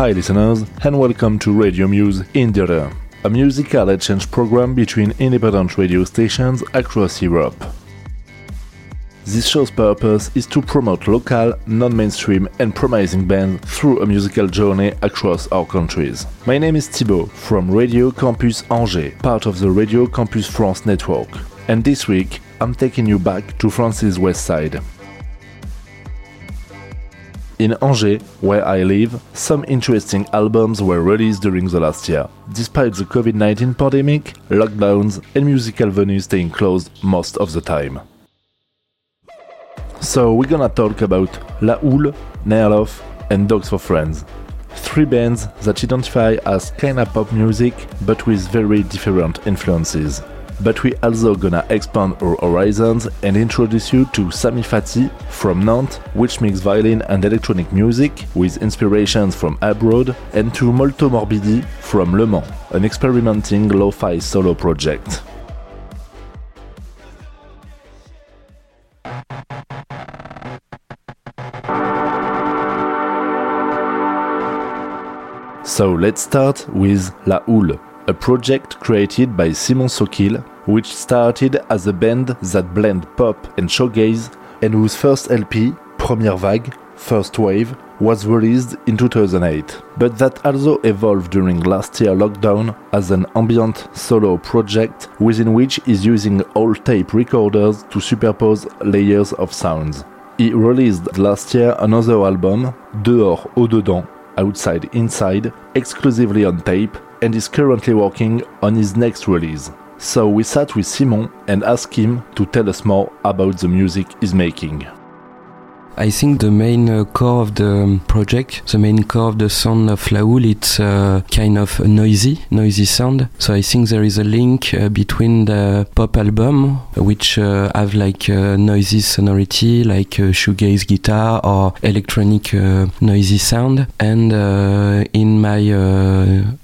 Hi, listeners, and welcome to Radio Muse Indire, a musical exchange program between independent radio stations across Europe. This show's purpose is to promote local, non mainstream, and promising bands through a musical journey across our countries. My name is Thibault from Radio Campus Angers, part of the Radio Campus France network. And this week, I'm taking you back to France's west side. In Angers, where I live, some interesting albums were released during the last year, despite the COVID 19 pandemic, lockdowns, and musical venues staying closed most of the time. So, we're gonna talk about La Houle, Nerlov, and Dogs for Friends. Three bands that identify as kinda pop music but with very different influences but we also gonna expand our horizons and introduce you to Samifati from Nantes, which makes violin and electronic music with inspirations from abroad, and to Molto Morbidi from Le Mans, an experimenting lo-fi solo project. So let's start with La Houle, a project created by Simon Sockeel, which started as a band that blend pop and shoegaze, and whose first LP, Première Vague, First Wave, was released in 2008, but that also evolved during last year lockdown as an ambient solo project within which is using old tape recorders to superpose layers of sounds. He released last year another album, Dehors au dedans, Outside Inside, exclusively on tape, and is currently working on his next release. So we sat with Simon and asked him to tell us more about the music he's making. I think the main uh, core of the project, the main core of the sound of La Houle, it's uh, kind of noisy, noisy sound. So I think there is a link uh, between the pop album, which uh, have like uh, noisy sonority, like uh, shoegaze guitar or electronic noisy sound, and in my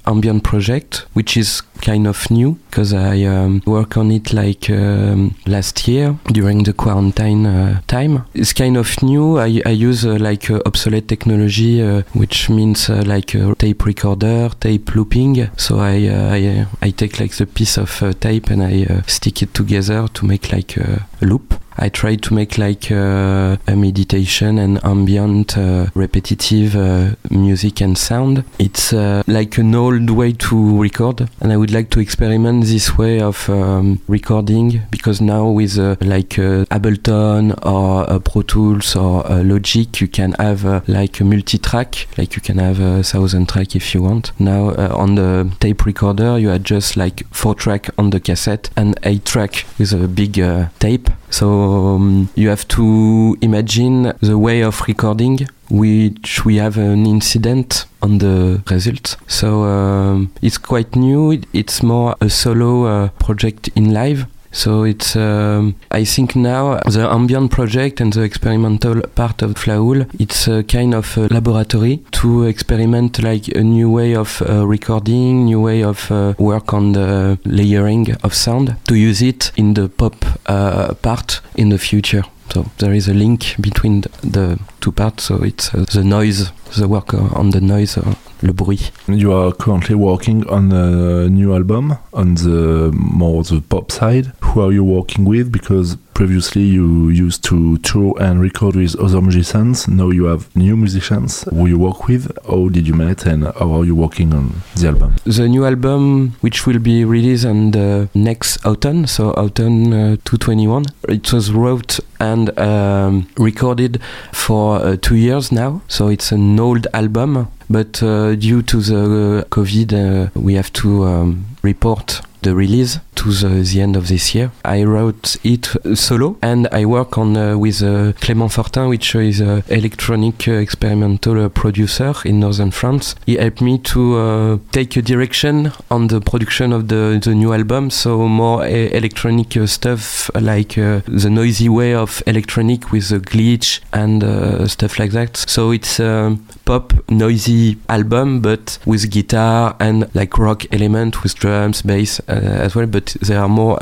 ambient project, which is kind of new because I um, work on it like um, last year during the quarantine uh, time. It's kind of new. I, I use uh, like uh, obsolete technology, uh, which means uh, like a tape recorder, tape looping. So I I, I, take like the piece of tape and I stick it together to make like a loop. I try to make like uh, a meditation and ambient, uh, repetitive uh, music and sound. It's uh, like an old way to record, and I would like to experiment this way of um, recording because now with uh, like uh, Ableton or Pro Tools or Logic, you can have like a multi-track, like you can have a thousand track if you want. Now on the tape recorder, you had just like four track on the cassette and eight track with a big tape. So um, you have to imagine the way of recording which we have an incident on the result. So um, it's quite new. It's more a solo uh, project in live. So it's, um, I think now the ambient project and the experimental part of La Houle, it's a kind of a laboratory to experiment like a new way of uh, recording, new way of uh, work on the layering of sound, to use it in the pop uh, part in the future. So there is a link between the two parts. So it's uh, the noise, the work on the noise, uh, le bruit. You are currently working on a new album on the more the pop side. Who are you working with? Because previously you used to tour and record with other musicians. Now you have new musicians who you work with. How did you meet and how are you working on the album? The new album, which will be released on the next autumn, so autumn uh, 2021, it was wrote and um, recorded for uh, two years now. So it's an old album, but uh, due to the uh, COVID, uh, we have to um, report the release to the, the, end of this year. I wrote it solo and I work on uh, with uh, Clément Fortin, which is an electronic uh, experimental uh, producer in northern France. He helped me to uh, take a direction on the production of the, the new album, so more electronic stuff like the noisy way of electronic with a glitch and stuff like that. So it's a pop noisy album, but with guitar and like rock element with drums, bass as well. But there are more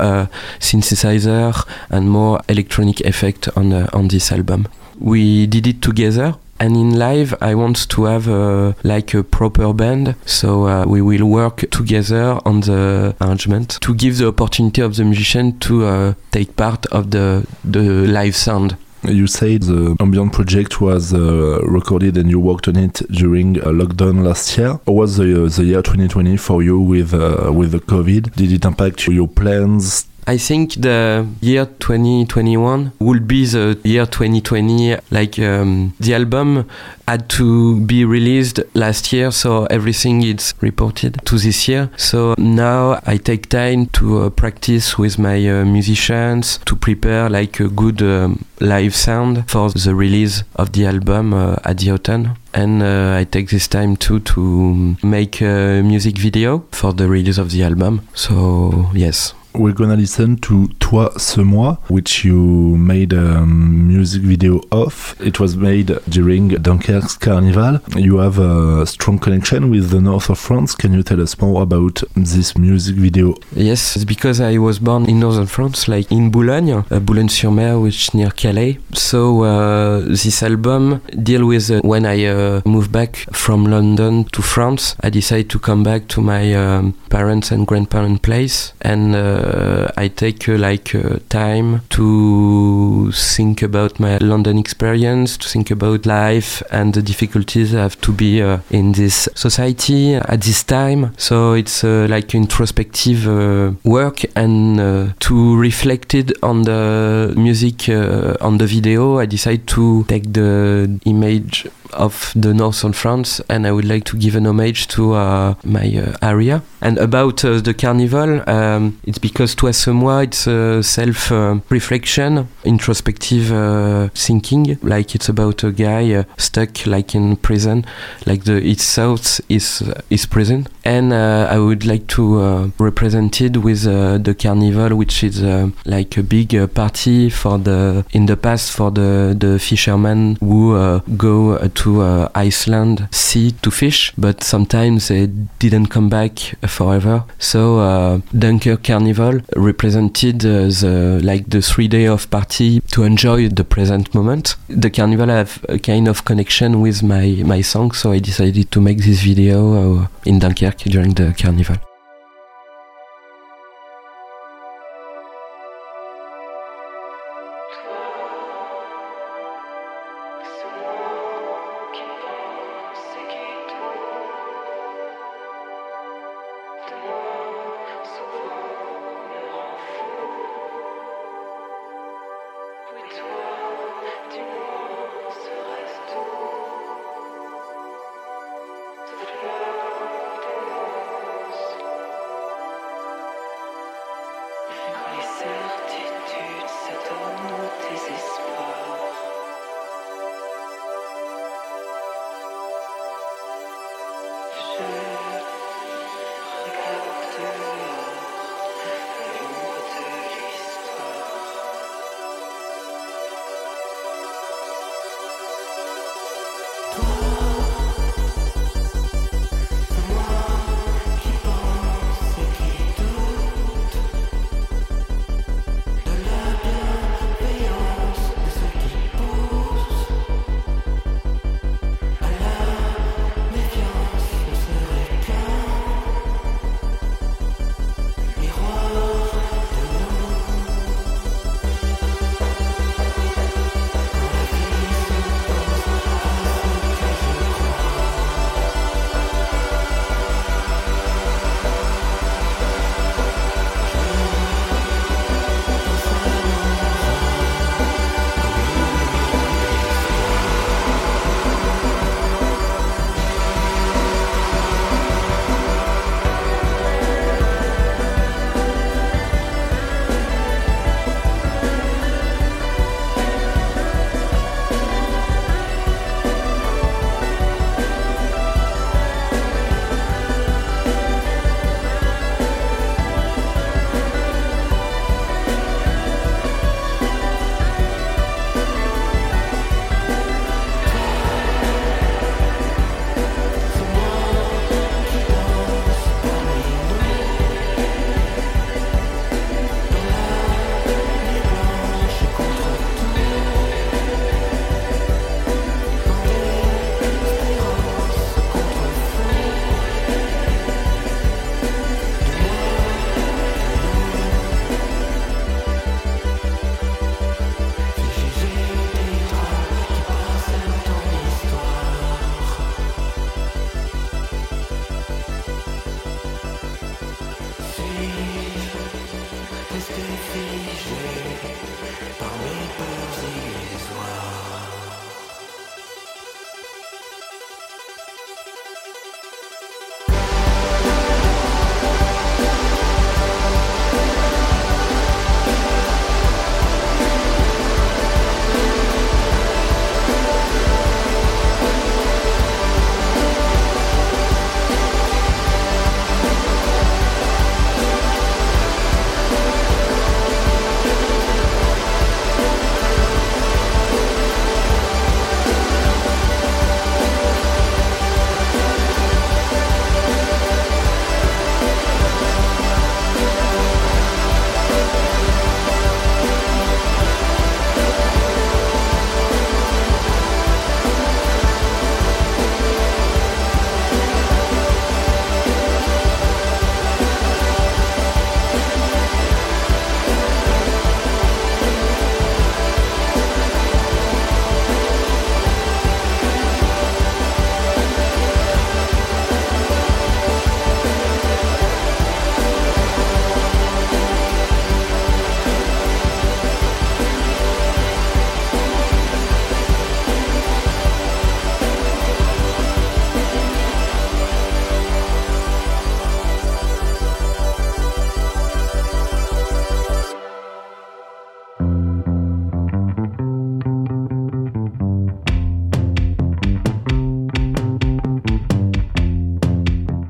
synthesizer and more electronic effect on on this album. We did it together and in live i want to have uh, like a proper band so uh, we will work together on the arrangement to give the opportunity of the musician to uh, take part of the the live sound you said the ambient project was uh, recorded and you worked on it during uh, lockdown last year. How was the, uh, the year 2020 for you with with the COVID? Did it impact your plans? I think the year 2021 will be the year 2020. Like um, the album had to be released last year, so everything is reported to this year. So now I take time to uh, practice with my uh, musicians to prepare like a good um, live sound for the release of the album uh, at the autumn. And uh, I take this time too to make a music video for the release of the album. So yes. We're gonna listen to Toi ce mois, which you made a music video of. It was made during Dunkerque's Carnival. You have a strong connection with the north of France. Can you tell us more about this music video? Yes, it's because I was born in northern France, like in Boulogne, Boulogne-sur-Mer, which near Calais. So uh, this album deal with uh, when I uh, moved back from London to France. I decided to come back to my um, parents and grandparents' place and uh, I take uh, like uh, time to think about my London experience, to think about life and the difficulties I have to be in this society at this time. So it's like introspective work and to reflect it on the music on the video, I decide to take the image of the northern France, and I would like to give an homage to uh, my uh, area. And about uh, the carnival, um, it's because Toi ce mois, it's a self-reflection, introspective uh, thinking. Like it's about a guy uh, stuck like in prison, like the its thoughts is is prison. And uh, I would like to represent it with the carnival, which is like a big party for the in the past for the the fishermen who go to uh, Iceland sea to fish, but sometimes they didn't come back forever. So uh, Dunkirk Represented uh, the like the three day of party to enjoy the present moment. The carnival have a kind of connection with my my song, so I decided to make this video uh, in Dunkirk during the carnival.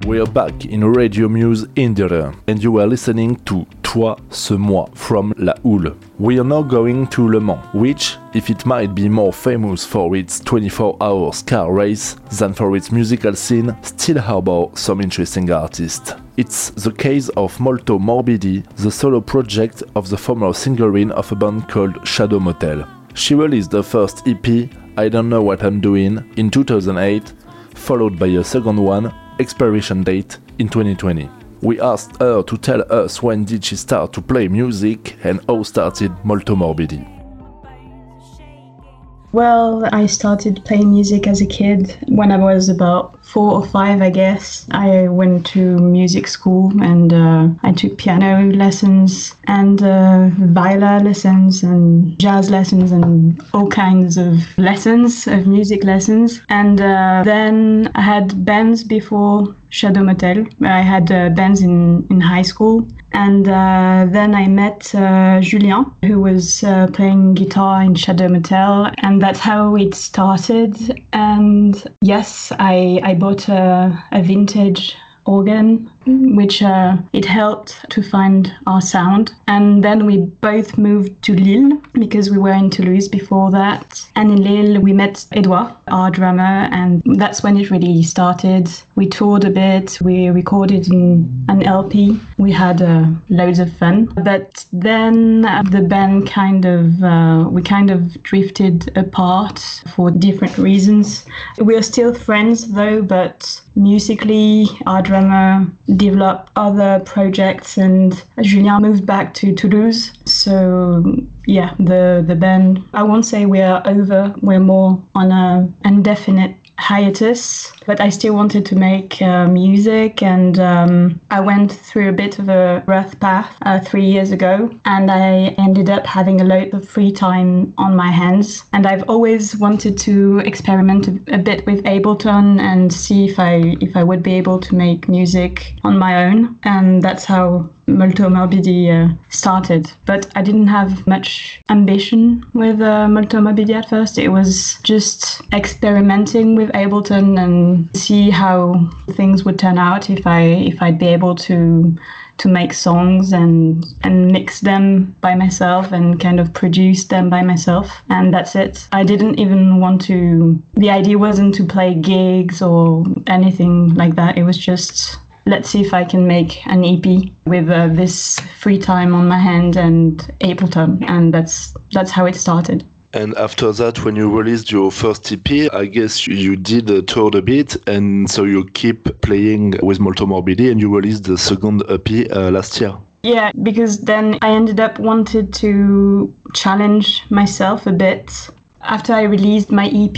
We are back in Radio Muse Indire, and you are listening to Toi, ce moi from La Houle. We are now going to Le Mans, which, if it might be more famous for its 24 hours car race than for its musical scene, still harbor some interesting artists. It's the case of Molto Morbidi, the solo project of the former singerine of a band called Shadow Motel. She released the first EP, I Don't Know What I'm Doing, in 2008, followed by a second one, expiration date in 2020. We asked her to tell us when did she start to play music and how started Molto Morbidi. Well, I started playing music as a kid when I was about four or five, I guess. I went to music school and uh, I took piano lessons and uh, viola lessons and jazz lessons and all kinds of lessons, of music lessons. And uh, then I had bands before Shadow Motel. I had uh, bands in, in high school. And uh, then I met uh, Julien, who was uh, playing guitar in Shadow Motel. And that's how it started. And yes, I, I bought a, a vintage organ, which uh, it helped to find our sound. And then we both moved to Lille because we were in Toulouse before that. And in Lille, we met Edouard, our drummer, and that's when it really started. We toured a bit, we recorded an LP, we had uh, loads of fun. But then the band kind of, uh, we kind of drifted apart for different reasons. We are still friends though, but musically, our drummer developed other projects and Julien moved back to Toulouse. So yeah, the the band I won't say we are over, we're more on a indefinite hiatus, but I still wanted to make uh, music, and um, I went through a bit of a rough path uh, three years ago, and I ended up having a lot of free time on my hands, and I've always wanted to experiment a, a bit with Ableton and see if I if I would be able to make music on my own, and that's how Molto uh, started. But I didn't have much ambition with uh, at first. It was just experimenting with Ableton and see how things would turn out if I if I'd be able to to make songs and and mix them by myself and kind of produce them by myself and that's it i didn't even want to the idea wasn't to play gigs or anything like that it was just let's see if I can make an EP with uh, this free time on my hand and Ableton, and that's that's how it started. And after that, when you released your first EP, I guess you, you did uh, tour a bit, and so you keep playing with Molto Morbidi, and you released the second EP uh, last year. Yeah, because then I ended up wanted to challenge myself a bit. After I released my EP,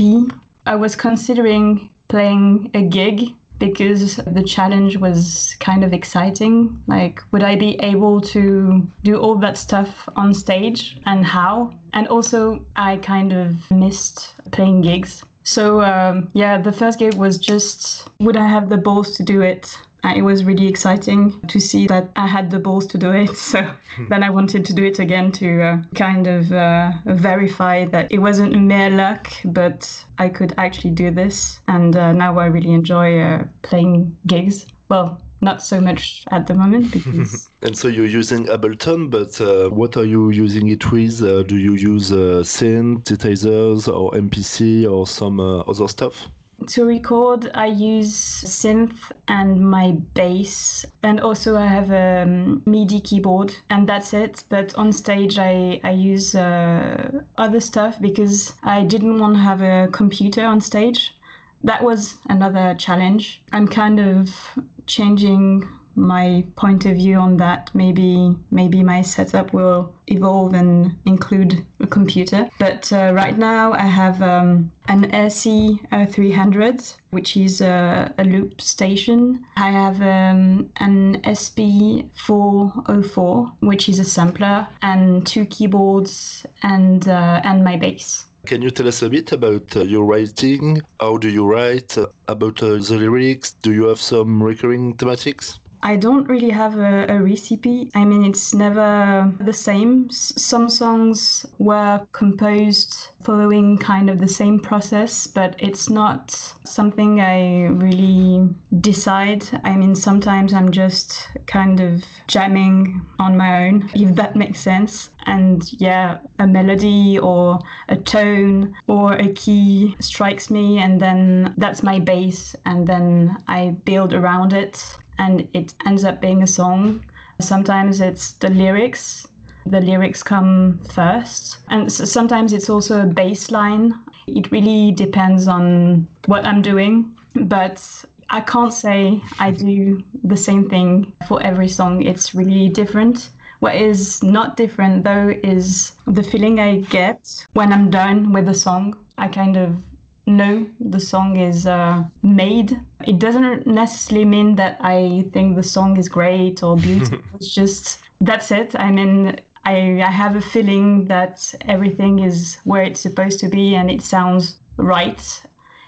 I was considering playing a gig because the challenge was kind of exciting. Like, would I be able to do all that stuff on stage and how? And also, I kind of missed playing gigs. So, um, yeah, the first gig was just would I have the balls to do it? Uh, it was really exciting to see that I had the balls to do it. So then I wanted to do it again to uh, kind of uh, verify that it wasn't mere luck, but I could actually do this. And uh, now I really enjoy uh, playing gigs. Well, not so much at the moment because. and so you're using Ableton, but uh, what are you using it with? do you use synthesizers or MPC or some other stuff? To record, I use synth and my bass, and also I have a um, MIDI keyboard, and that's it. But on stage, I, I use uh, other stuff because I didn't want to have a computer on stage. That was another challenge. I'm kind of changing my point of view on that. Maybe maybe my setup will evolve and include a computer. But uh, right now I have um, an SE uh, 300, which is a, a, loop station. I have um, an SP 404, which is a sampler, and two keyboards and uh, and my bass. Can you tell us a bit about uh, your writing? How do you write? Uh, about uh, the lyrics? Do you have some recurring thematics? I don't really have a, a, recipe. I mean, it's never the same. S- some songs were composed following kind of the same process, but it's not something I really decide. I mean, sometimes I'm just kind of jamming on my own, if that makes sense. And yeah, a melody or a tone or a key strikes me, and then that's my base, and then I build around it and it ends up being a song. Sometimes it's the lyrics. The lyrics come first. And sometimes it's also a bass line. It really depends on what I'm doing. But I can't say I do the same thing for every song. It's really different. What is not different though is the feeling I get when I'm done with the song. I kind of know the song is uh, made. It doesn't necessarily mean that I think the song is great or beautiful. it's just that's it. I mean, I, I have a feeling that everything is where it's supposed to be and it sounds right.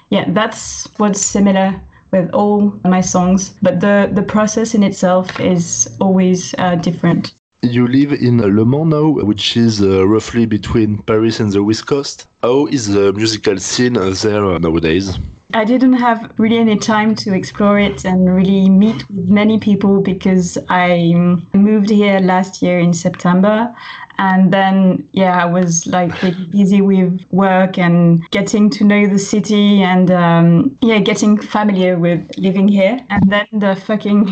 Yeah, that's what's similar with all my songs. But the, the process in itself is always uh, different. You live in Le Mans now, which is uh, roughly between Paris and the West Coast. How is the musical scene there nowadays? I didn't have really any time to explore it and really meet with many people because I moved here last year in September. And then, yeah, I was like really busy with work and getting to know the city and, um, yeah, getting familiar with living here. And then the fucking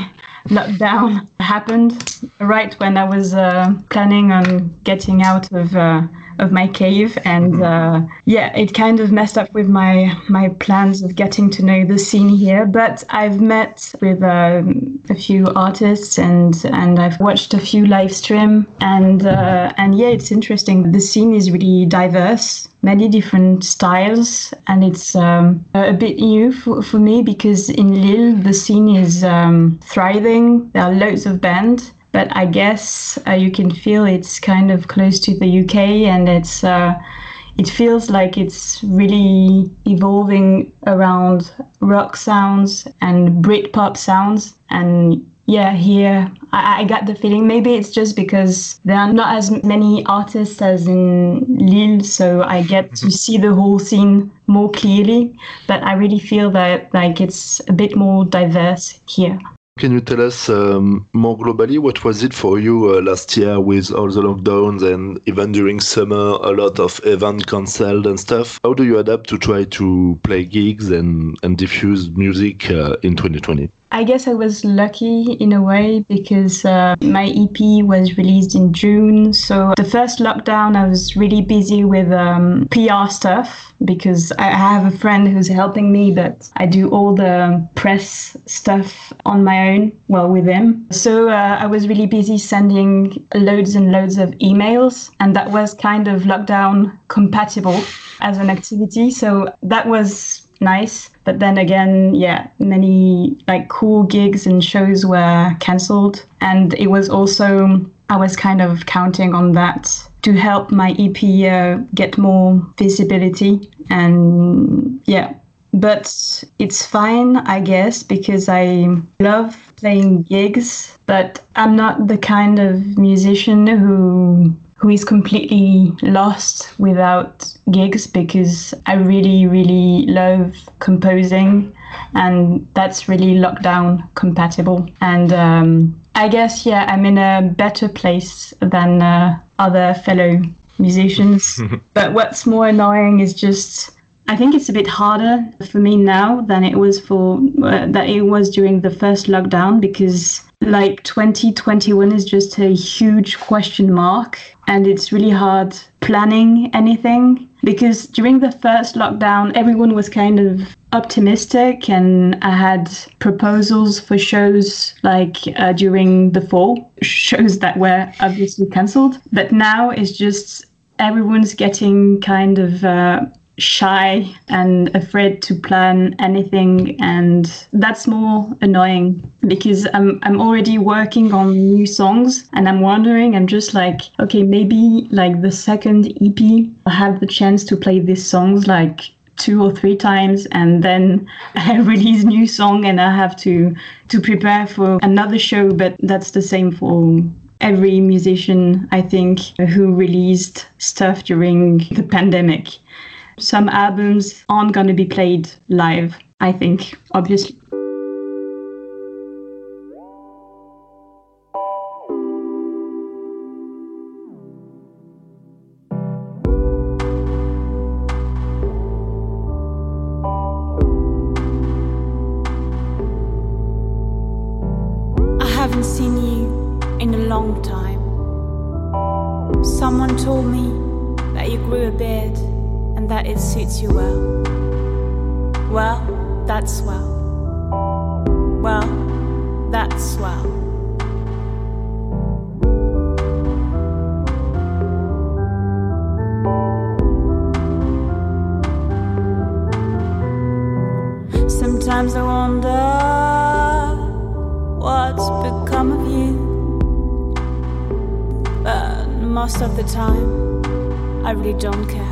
lockdown happened right when I was uh, planning on getting out of uh, of my cave, and mm-hmm. uh, yeah, it kind of messed up with my my plans of getting to know the scene here. But I've met with um, a few artists, and and I've watched a few live stream, and uh, and yeah, it's interesting. The scene is really diverse many different styles and it's um, a bit new for, for me because in Lille the scene is um, thriving. There are loads of bands but I guess uh, you can feel it's kind of close to the UK and it's uh, it feels like it's really evolving around rock sounds and Britpop sounds and yeah, here I, I got the feeling maybe it's just because there are not as many artists as in Lille, so I get to mm-hmm. see the whole scene more clearly. But I really feel that like it's a bit more diverse here. Can you tell us um, more globally what was it for you uh, last year with all the lockdowns and even during summer a lot of events cancelled and stuff? How do you adapt to try to play gigs and, and diffuse music uh, in 2020? I guess I was lucky in a way because uh, my EP was released in June. So the first lockdown, I was really busy with um, PR stuff because I have a friend who's helping me, but I do all the press stuff on my own, well, with him. So uh, I was really busy sending loads and loads of emails, and that was kind of lockdown compatible as an activity. So that was nice. But then again, yeah, many like cool gigs and shows were cancelled. And it was also, I was kind of counting on that to help my EP uh, get more visibility. And yeah, but it's fine, I guess, because I love playing gigs, but I'm not the kind of musician who who is completely lost without gigs because I really, really love composing and that's really lockdown compatible. And um, I guess, yeah, I'm in a better place than uh, other fellow musicians. but what's more annoying is just I think it's a bit harder for me now than it was for uh, that it was during the first lockdown because like 2021 is just a huge question mark and it's really hard planning anything because during the first lockdown everyone was kind of optimistic and I had proposals for shows like uh, during the fall shows that were obviously cancelled. But now it's just everyone's getting kind of uh, shy and afraid to plan anything and that's more annoying because I'm I'm already working on new songs and I'm wondering I'm just like okay maybe like the second EP I have the chance to play these songs like two or three times and then I release new song and I have to to prepare for another show but that's the same for every musician I think who released stuff during the pandemic some albums aren't going to be played live I think obviously you well. Well, that's swell. Well, that's swell. Sometimes I wonder what's become of you. But most of the time, I really don't care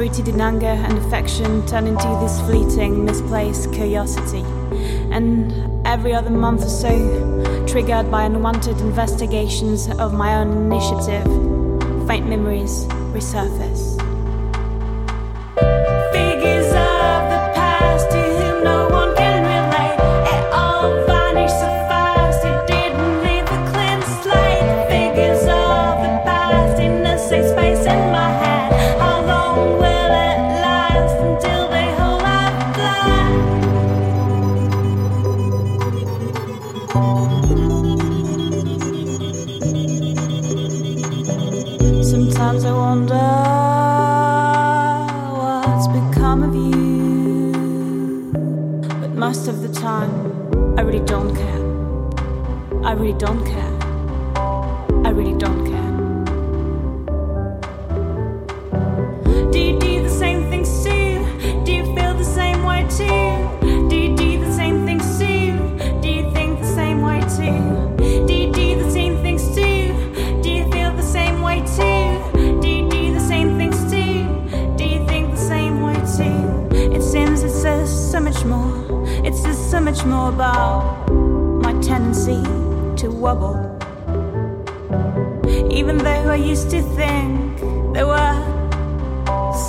rooted in anger and affection turned into this fleeting, misplaced curiosity. And every other month or so, triggered by unwanted investigations of my own initiative, faint memories resurface. Don't care. I really don't care. Do you do the same things too? Do you feel the same way too? Do you do the same things too? Do you think the same way too? Do you do the same things too? Do you feel the same way too? Do you do the same things too? Do you think the same way too? It seems it says so much more. It says so much more about my tendency to wobble. Even though I used to think there were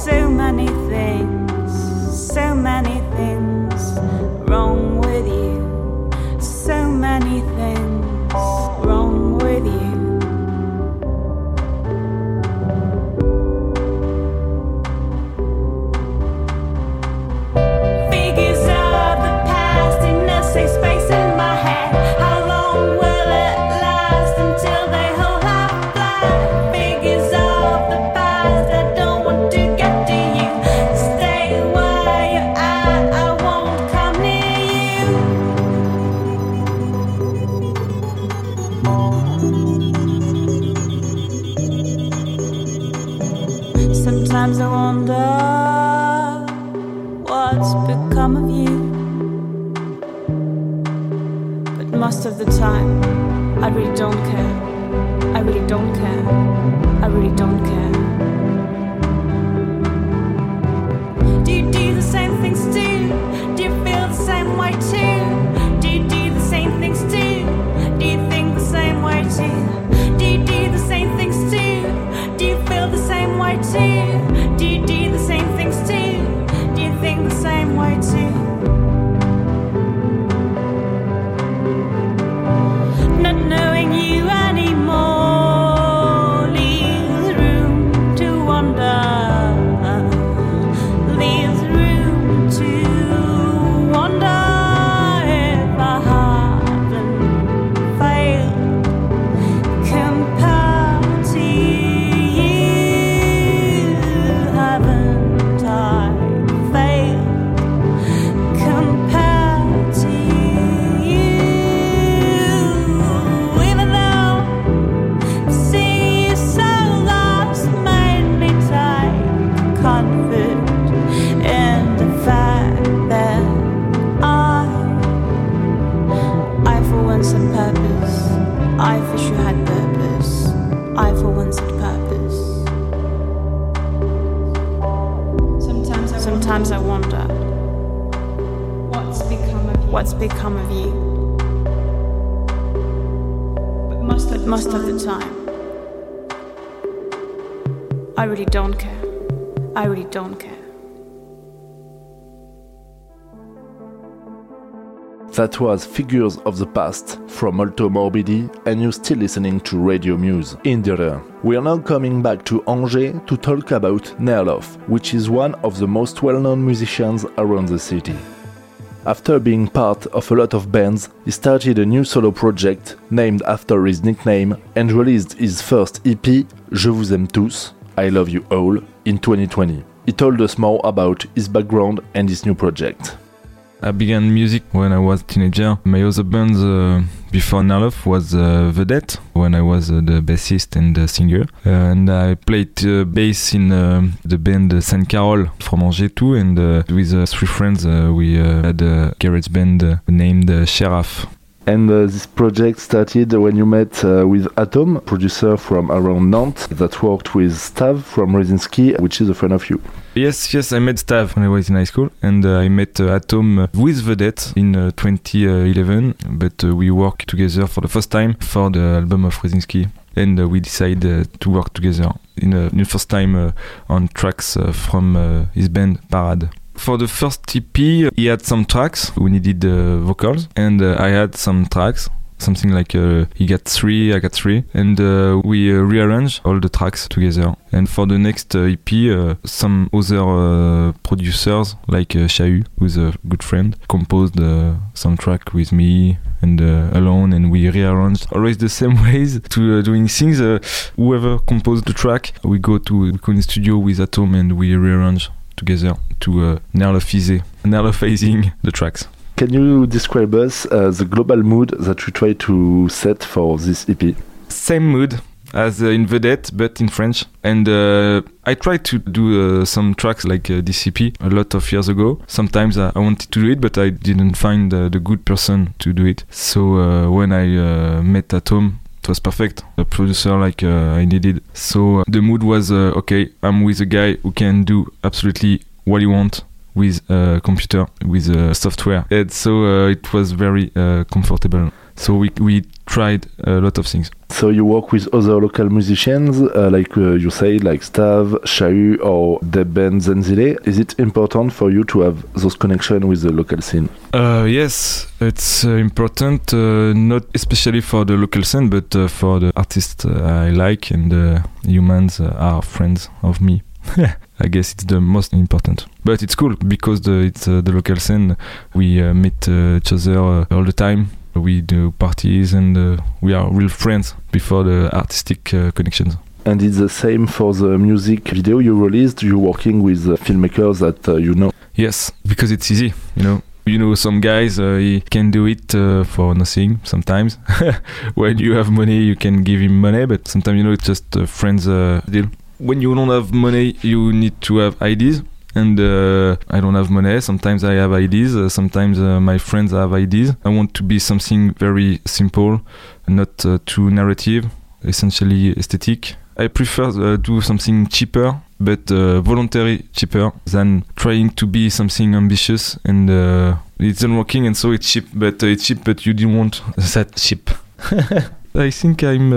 so many things, so many things wrong with you, so many things to That was Figures of the Past from Molto Morbidi, and you're still listening to Radio Muse in the We are now coming back to Angers to talk about Nerlov, which is one of the most well known musicians around the city. After being part of a lot of bands, he started a new solo project named after his nickname and released his first EP, Je vous aime tous, I love you all, in 2020. He told us more about his background and his new project. I began music when I was teenager. My other band uh, before Nerloff was uh, Vedette, when I was uh, the bassist and singer. and I played uh, bass in uh, the band uh, Saint Carol from Angers too. And with three friends, we had a garage band named Sheriff. And uh, this project started when you met uh, with Atom, producer from around Nantes, that worked with Stav from Resinski, which is a friend of you. Yes, yes, I met Stav when I was in high school, and uh, I met uh, Atom with Vedette in uh, 2011. But uh, we worked together for the first time for the album of Resinski, and we decided to work together in the first time on tracks from his band Parade. For the first EP, he had some tracks. We needed uh, vocals, and uh, I had some tracks. Something like uh, he got three, I got three, and uh, we uh, rearranged all the tracks together. And for the next uh, EP, some other producers like uh, Chahu, who's a good friend, composed some track with me and alone, and we rearranged always the same ways to doing things. whoever composed the track, we go to the studio with Atom and we rearrange together to uh, phasing the tracks. Can you describe us uh, the global mood that you try to set for this EP? Same mood as uh, in Vedette, but in French. And uh, I tried to do uh, some tracks like uh, DCP a lot of years ago. Sometimes I, I wanted to do it, but I didn't find the good person to do it. So uh, when I uh, met Atom, it was perfect. A producer like uh, I needed. So uh, the mood was uh, okay. I'm with a guy who can do absolutely what he want with a computer, with a software, and so uh, it was very comfortable. So we we tried a lot of things. So you work with other local musicians, uh, like uh, you say, like Stav, Chahu, or the band Zenzile. Is it important for you to have those connections with the local scene? Uh, yes, it's uh, important, uh, not especially for the local scene, but uh, for the artists I like and the humans are friends of me. I guess it's the most important. But it's cool because the, it's the local scene. We meet each other all the time we do parties and uh, we are real friends before the artistic uh, connections. And it's the same for the music video you released. You're working with uh, filmmakers that uh, you know. Yes, because it's easy. You know, you know, some guys uh, he can do it uh, for nothing. Sometimes, when you have money, you can give him money, but sometimes you know it's just a friends deal. When you don't have money, you need to have ideas and uh, I don't have money. Sometimes I have ideas. Uh, sometimes uh, my friends have ideas. I want to be something very simple, not uh, too narrative, essentially aesthetic. I prefer uh, do something cheaper, but uh, voluntary cheaper than trying to be something ambitious and it's not working. And so it's cheap, but it's cheap, but you didn't want that cheap. I think I'm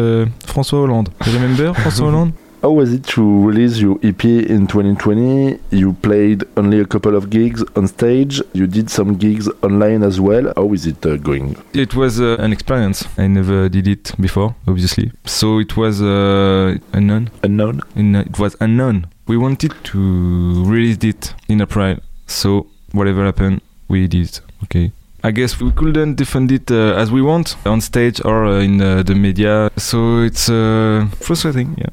François Hollande. Remember François Hollande? How was it to release your EP in 2020? You played only a couple of gigs on stage. You did some gigs online as well. How is it uh, going? It was uh, an experience. I never did it before, obviously. So it was uh, unknown. Unknown? In, it was unknown. We wanted to release it in April. So whatever happened, we did it. Okay. I guess we couldn't defend it uh, as we want on stage or uh, in uh, the media. So it's uh, frustrating, yeah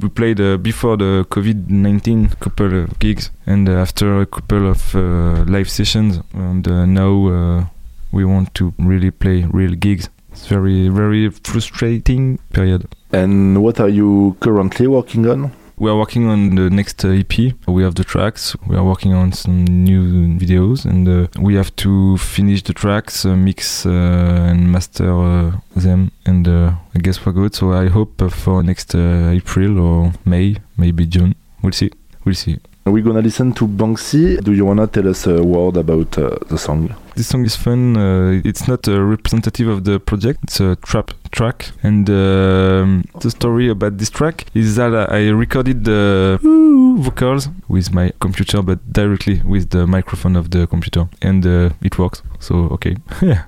we played uh, before the COVID 19 couple of gigs and uh, after a couple of uh, live sessions. And uh, now uh, we want to really play real gigs. It's very, very frustrating period. And what are you currently working on? We are working on the next uh, EP. We have the tracks. We are working on some new videos, and uh, we have to finish the tracks, uh, mix uh, and master uh, them. And uh, I guess we're good. So I hope for next April or May, maybe June. We'll see. We'll see. We're gonna listen to Banksy. Do you wanna tell us a word about uh, the song? This song is fun. Uh, it's not a representative of the project. It's a trap track, and um, the story about this track is that I recorded the vocals with my computer, but directly with the microphone of the computer, and uh, it works. So okay, yeah.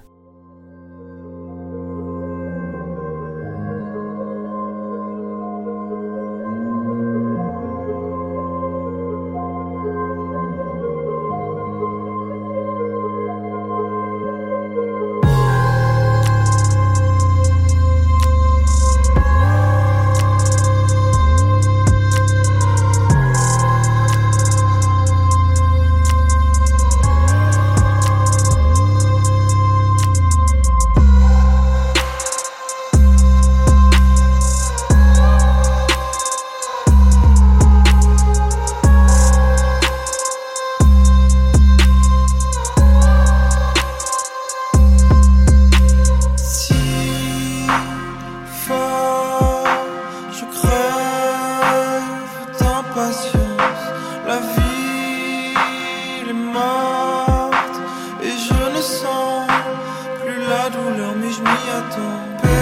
La douleur, mais je m'y attends.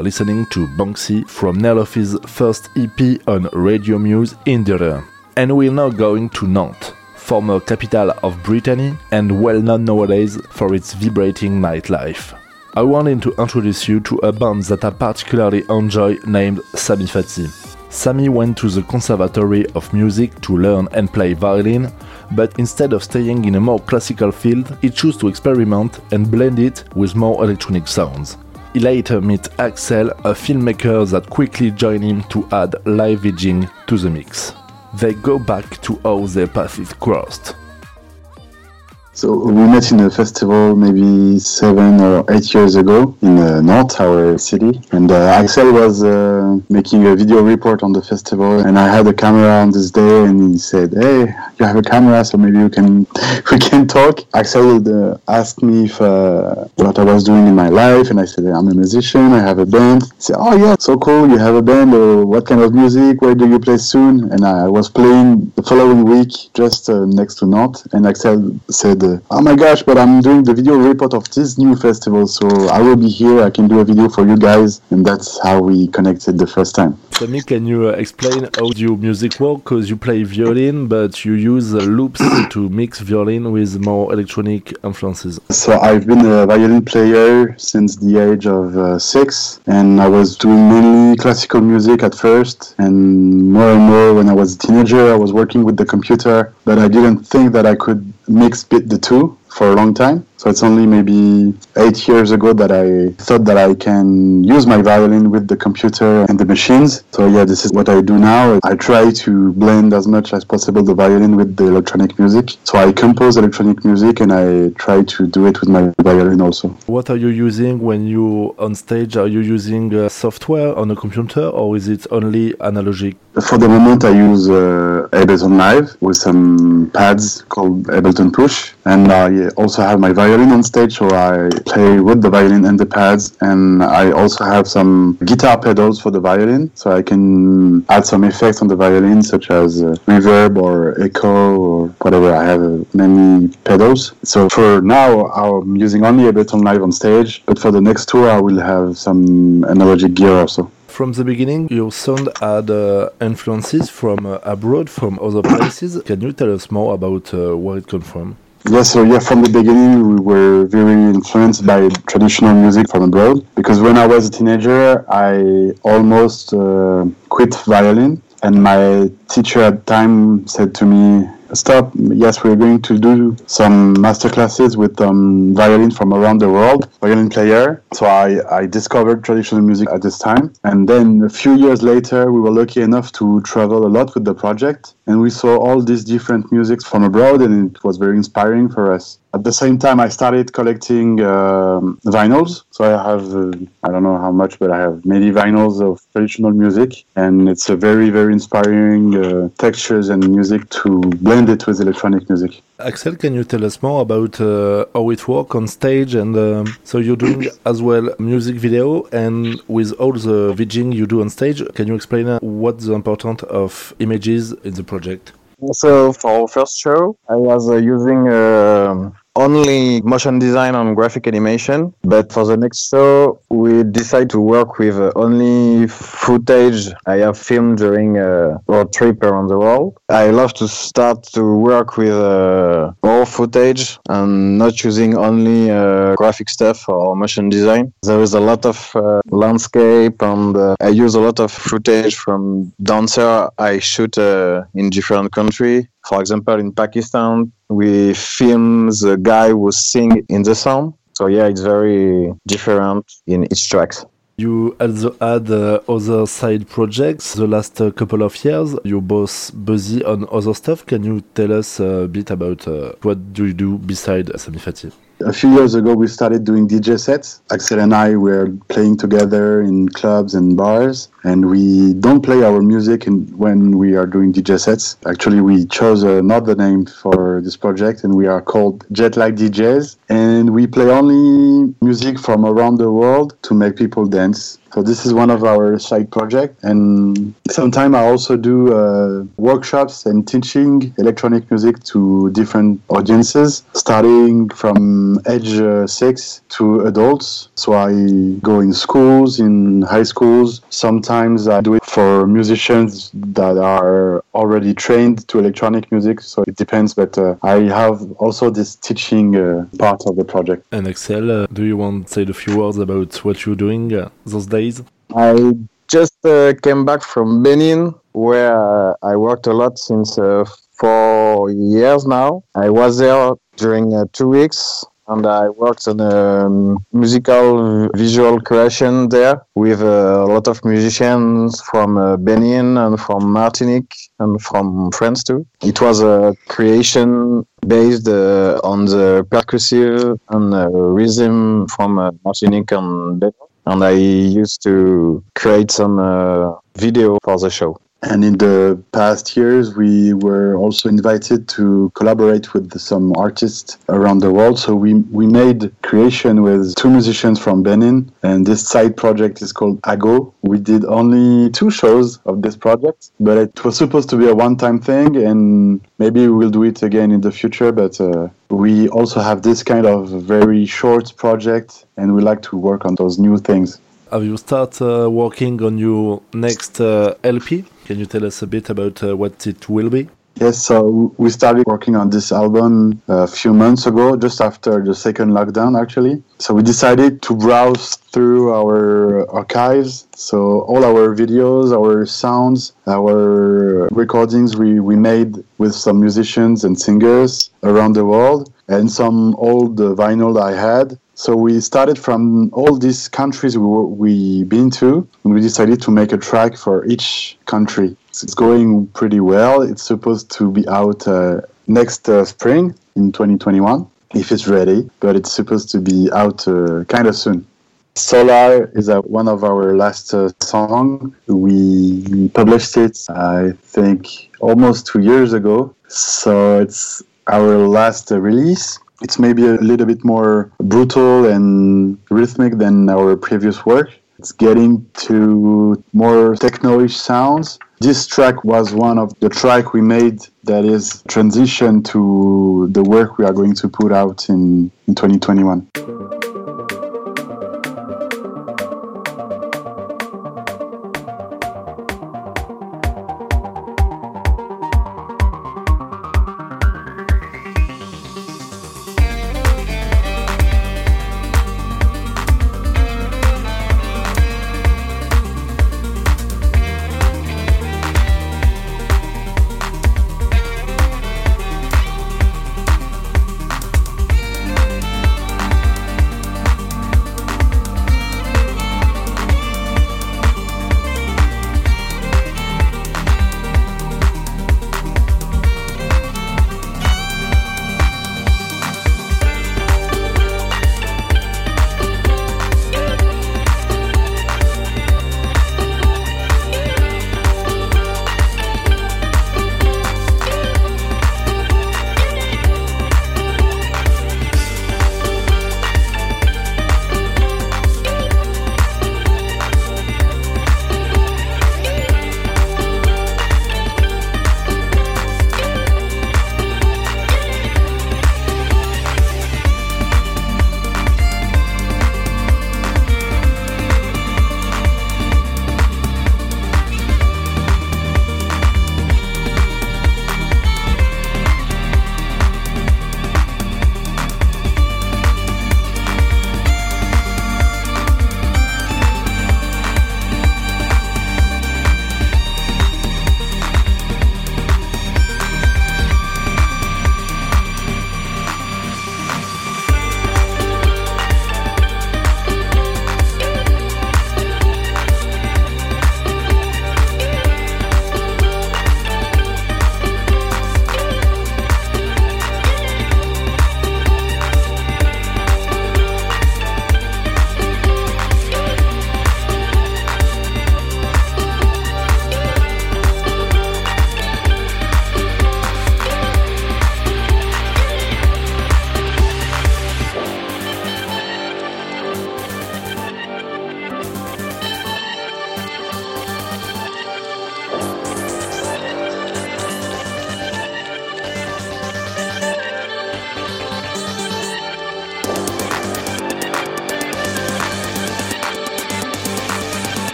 Were listening to Banksy from Nerlov's first EP on Radio Muse Indire. And we're now going to Nantes, former capital of Brittany and well known nowadays for its vibrating nightlife. I wanted to introduce you to a band that I particularly enjoy named Samifati. Sami went to the Conservatory of Music to learn and play violin, but instead of staying in a more classical field, he chose to experiment and blend it with more electronic sounds. He later met Axel, a filmmaker that quickly joined him to add live edging to the mix. They go back to how their paths crossed. So we met in a festival maybe seven or eight years ago in uh, Nantes, our city. And uh, Axel was uh, making a video report on the festival, and I had a camera on this day, and he said, "Hey, you have a camera, so maybe we can we can talk." Axel uh, asked me if uh, what I was doing in my life, and I said, "I'm a musician. I have a band." He said, "Oh yeah, so cool. You have a band. What kind of music? Where do you play soon?" And I was playing the following week just uh, next to Nantes, and Axel said, "Oh my gosh, but I'm doing the video report of this new festival, so I will be here. I can do a video for you guys." And that's how we connected the first time. Sammy, can you uh, explain how your music work? Because you play violin, but you use uh, loops to mix violin with more electronic influences. So I've been a violin player since the age of uh, six, and I was doing mainly classical music at first, and more and more when I was a teenager, I was working with the computer, but I didn't think that I could mix bit the two for a long time. So it's only maybe eight years ago that I thought that I can use my violin with the computer and the machines. So yeah, this is what I do now. I try to blend as much as possible the violin with the electronic music. So I compose electronic music and I try to do it with my violin also. What are you using when you on stage? Are you using uh, software on a computer or is it only analogic? For the moment, I use uh, Ableton Live with some pads called Ableton Push, and I also have my violin on stage, so I play with the violin and the pads, and I also have some guitar pedals for the violin, so I can add some effects on the violin, such as uh, reverb or echo or whatever. I have uh, many pedals. So for now, I'm using only a bit Ableton Live on stage, but for the next tour, I will have some analogic gear also. From the beginning, your sound had uh, influences from uh, abroad, from other places. Can you tell us more about uh, where it comes from? Yeah, so yeah, from the beginning we were very influenced by traditional music from abroad because when I was a teenager, I almost uh, quit violin, and my teacher at the time said to me, "Stop! Yes, we're going to do some master classes with um, violin from around the world, violin player." So I, I discovered traditional music at this time, and then a few years later, we were lucky enough to travel a lot with the project, and we saw all these different musics from abroad, and it was very inspiring for us. At the same time, I started collecting um, vinyls. So I have, uh, I don't know how much, but I have many vinyls of traditional music. And it's a very, very inspiring uh, textures and music to blend it with electronic music. Axel, can you tell us more about uh, how it works on stage? And um, so you're doing as well music video, and with all the VJing you do on stage, can you explain uh, what's the importance of images in the project? So for our first show, I was uh, using uh, only motion design and graphic animation. But for the next show, we decide to work with uh, only footage I have filmed during a road trip around the world. I love to start to work with uh, footage and not using only uh, graphic stuff or motion design. There is a lot of uh, landscape and uh, I use a lot of footage from dancer I shoot uh, in different countries. For example, in Pakistan, we film the guy who sing in the song. So yeah, it's very different in each tracks. You also had uh, other side projects the last uh, couple of years. You're both busy on other stuff. Can you tell us a bit about uh, what do you do beside Samifati? A few years ago, we started doing DJ sets. Axel and I were playing together in clubs and bars, and we don't play our music in, when we are doing DJ sets. Actually, we chose another name for this project, and we are called Jetlag DJs. And we play only music from around the world to make people dance. So this is one of our side projects, and sometimes I also do uh, workshops and teaching electronic music to different audiences, starting from age uh, six to adults. So I go in schools, in high schools. Sometimes I do it for musicians that are already trained to electronic music. So it depends, but uh, I have also this teaching uh, part of the project. And Axel, uh, do you want to say a few words about what you're doing uh, those days? I just uh, came back from Benin, where uh, I worked a lot since uh, four years now. I was there during uh, two weeks. and I worked on a um, musical visual creation there with uh, a lot of musicians from uh, Benin and from Martinique and from France too. It was a creation based on the percussive and rhythm from Martinique and Benin. And I used to create some uh, video for the show. And in the past years, we were also invited to collaborate with some artists around the world. So we, we made creation with two musicians from Benin, and this side project is called Ago. We did only two shows of this project, but it was supposed to be a one-time thing, and maybe we'll do it again in the future. But uh, we also have this kind of very short project, and we like to work on those new things. Have you started uh, working on your next uh, LP? Can you tell us a bit about uh, what it will be? Yes, so we started working on this album a few months ago, just after the second lockdown, actually. So we decided to browse through our archives. So all our videos, our sounds, our recordings we, we made with some musicians and singers around the world, and some old uh, vinyl I had. So we started from all these countries we were, we been to, and we decided to make a track for each country. It's going pretty well. It's supposed to be out uh, next uh, spring in 2021 if it's ready, but it's supposed to be out uh, kind of soon. Solar is uh, one of our last uh, song. We published it, I think, almost two years ago. So it's our last uh, release. It's maybe a little bit more brutal and rhythmic than our previous work. It's getting to more techno-ish sounds. This track was one of the track we made that is transition to the work we are going to put out in, in 2021.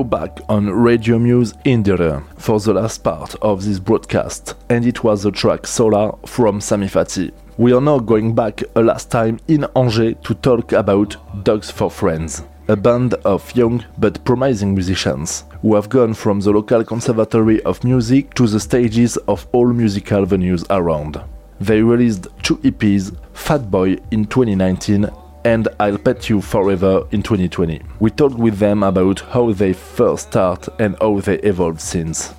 You're back on Radio Muse Indire for the last part of this broadcast, and it was the track Solar from Samifati. We are now going back a last time in Angers to talk about Dogs for Friends, a band of young but promising musicians who have gone from the local conservatory of music to the stages of all musical venues around. They released two EPs, Fat Boy in 2019 and I'll Pet You Forever in 2020. We talked with them about how they first start and how they evolved since.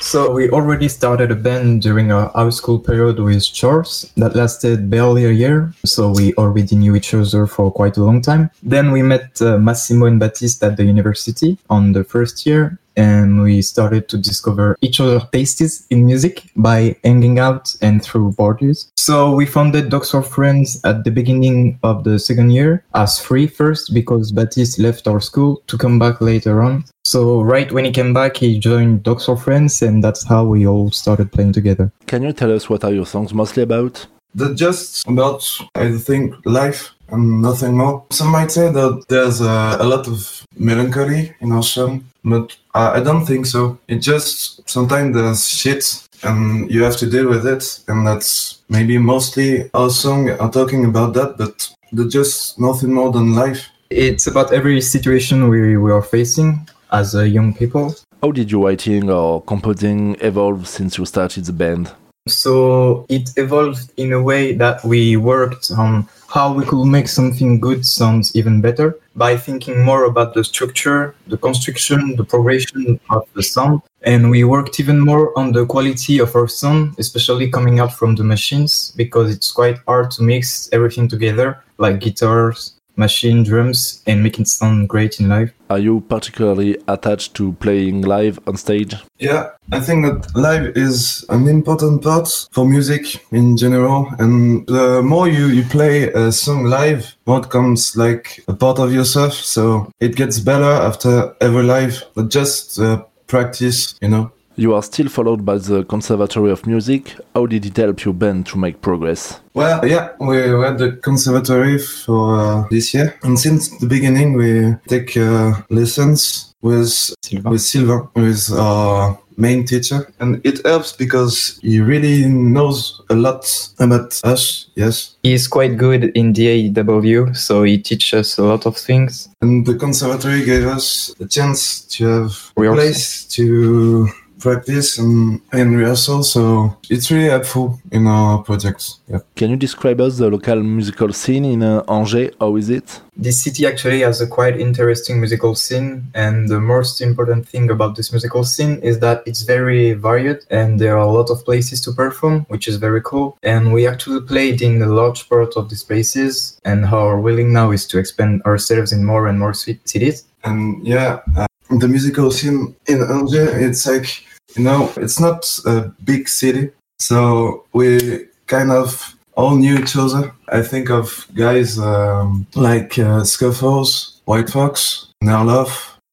So we already started a band during our high school period with Charles that lasted barely a year. So we already knew each other for quite a long time. Then we met uh, Massimo and Baptiste at the university on the first year and we started to discover each other's tastes in music by hanging out and through parties. So we founded Dogs for Friends at the beginning of the second year as free first because Baptiste left our school to come back later on. So right when he came back, he joined Dogs for Friends, and that's how we all started playing together. Can you tell us what are your songs mostly about? They're just about, I think, life and nothing more. Some might say that there's a, a lot of melancholy in our song, but I, I don't think so. It just sometimes there's shit and you have to deal with it, and that's maybe mostly our song are talking about that, but they're just nothing more than life. It's about every situation we, we are facing as uh, young people. How did your writing or composing evolve since you started the band? So it evolved in a way that we worked on how we could make something good sound even better by thinking more about the structure, the construction, the progression of the sound. And we worked even more on the quality of our sound, especially coming out from the machines, because it's quite hard to mix everything together, like guitars, machine drums, and make it sound great in live. Are you particularly attached to playing live on stage? Yeah, I think that live is an important part for music in general. And the more you, you play a song live, more it comes like a part of yourself. So it gets better after every live, but just uh, practice, you know. You are still followed by the Conservatory of Music. How did it help your band to make progress? Well, yeah, we were at the conservatory for uh, this year, and since the beginning, we take uh, lessons with Sylvain. with Sylvain, with our main teacher, and it helps because he really knows a lot about us. Yes, He's quite good in DAW, so he teaches us a lot of things. and the conservatory gave us a chance to have a place to practice and, and rehearsal. So it's really helpful in our projects. Yeah. Can you describe us the local musical scene in uh, Angers? How is it? This city actually has a quite interesting musical scene, and the most important thing about this musical scene is that it's very varied and there are a lot of places to perform, which is very cool. And we actually played in a large part of these places, and our willing now is to expand ourselves in more and more cities. and yeah, uh, the musical scene in Angers, it's like you know, it's not a big city, so we kind of all knew each other. I think of guys um, like uh, Scuffles, White Fox, Nerlov,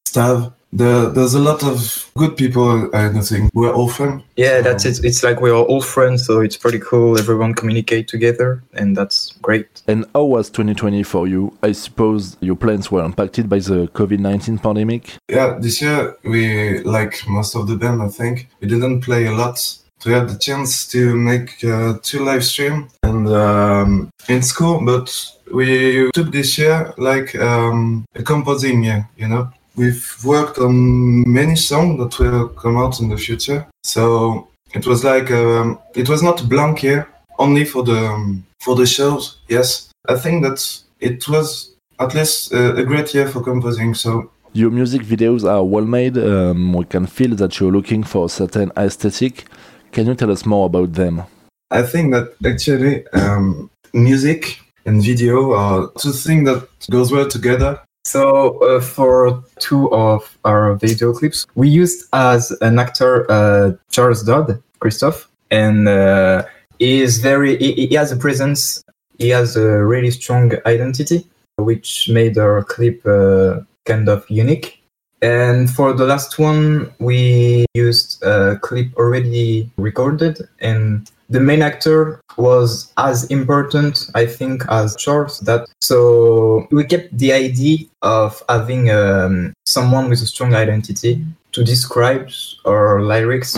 Stav. There, there's a lot of good people. I think we're all friends. Yeah, that's it. It's like we are all friends, so it's pretty cool. Everyone communicate together, and that's great. And how was 2020 for you? I suppose your plans were impacted by the COVID 19 pandemic. Yeah, this year we, like most of the band, I think, we didn't play a lot. We had the chance to make uh, two live stream, and um, it's cool. But we took this year like um, a composing year, you know. We've worked on many songs that will come out in the future. So it was like um, it was not a blank year only for the um, for the shows. Yes, I think that it was at least a, a great year for composing. So Your music videos are well made. Um, we can feel that you're looking for a certain aesthetic. Can you tell us more about them? I think that actually um, music and video are two things that goes well together. So uh, for two of our video clips, we used as an actor uh, Charles Dodd, Christophe, and uh, he is very. He, he has a presence. He has a really strong identity, which made our clip uh, kind of unique. And for the last one, we used a clip already recorded, and the main actor was as important, I think, as Charles. That so we kept the idea of having um, someone with a strong identity to describe our lyrics.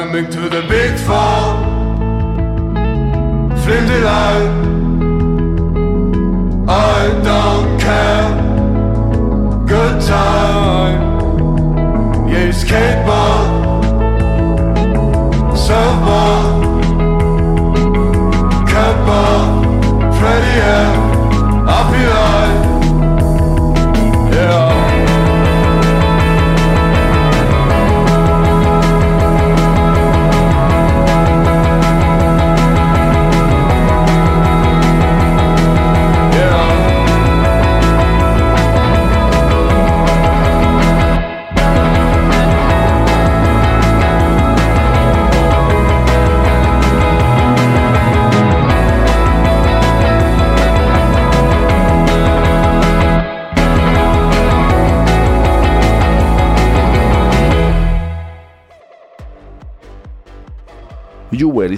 Climbing to the big fall, flimsy line. I don't care, good time, yeah, skateboard, surfboard. Cupboard, Freddy M,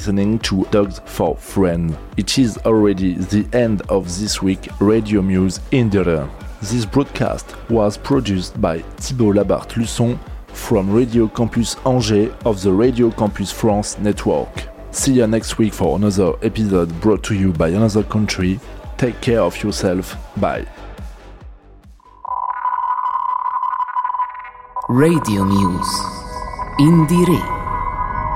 listening to Dogs for Friends. It is already the end of this week Radio Muse Indire. This broadcast was produced by Thibault Labarthe Luçon from Radio Campus Angers of the Radio Campus France network. See you next week for another episode brought to you by another country. Take care of yourself. Bye. Radio Muse. Indire.